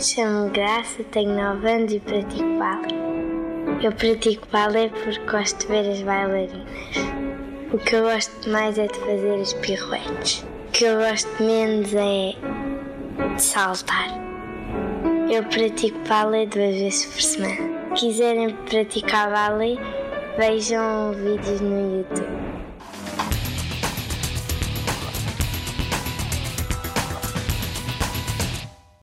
Chamo-me Graça, tenho 9 anos e pratico balé. Eu pratico balé porque gosto de ver as bailarinas. O que eu gosto mais é de fazer as piruetes. O que eu gosto menos é de saltar. Eu pratico balé duas vezes por semana. Se quiserem praticar balé, vejam vídeos no YouTube.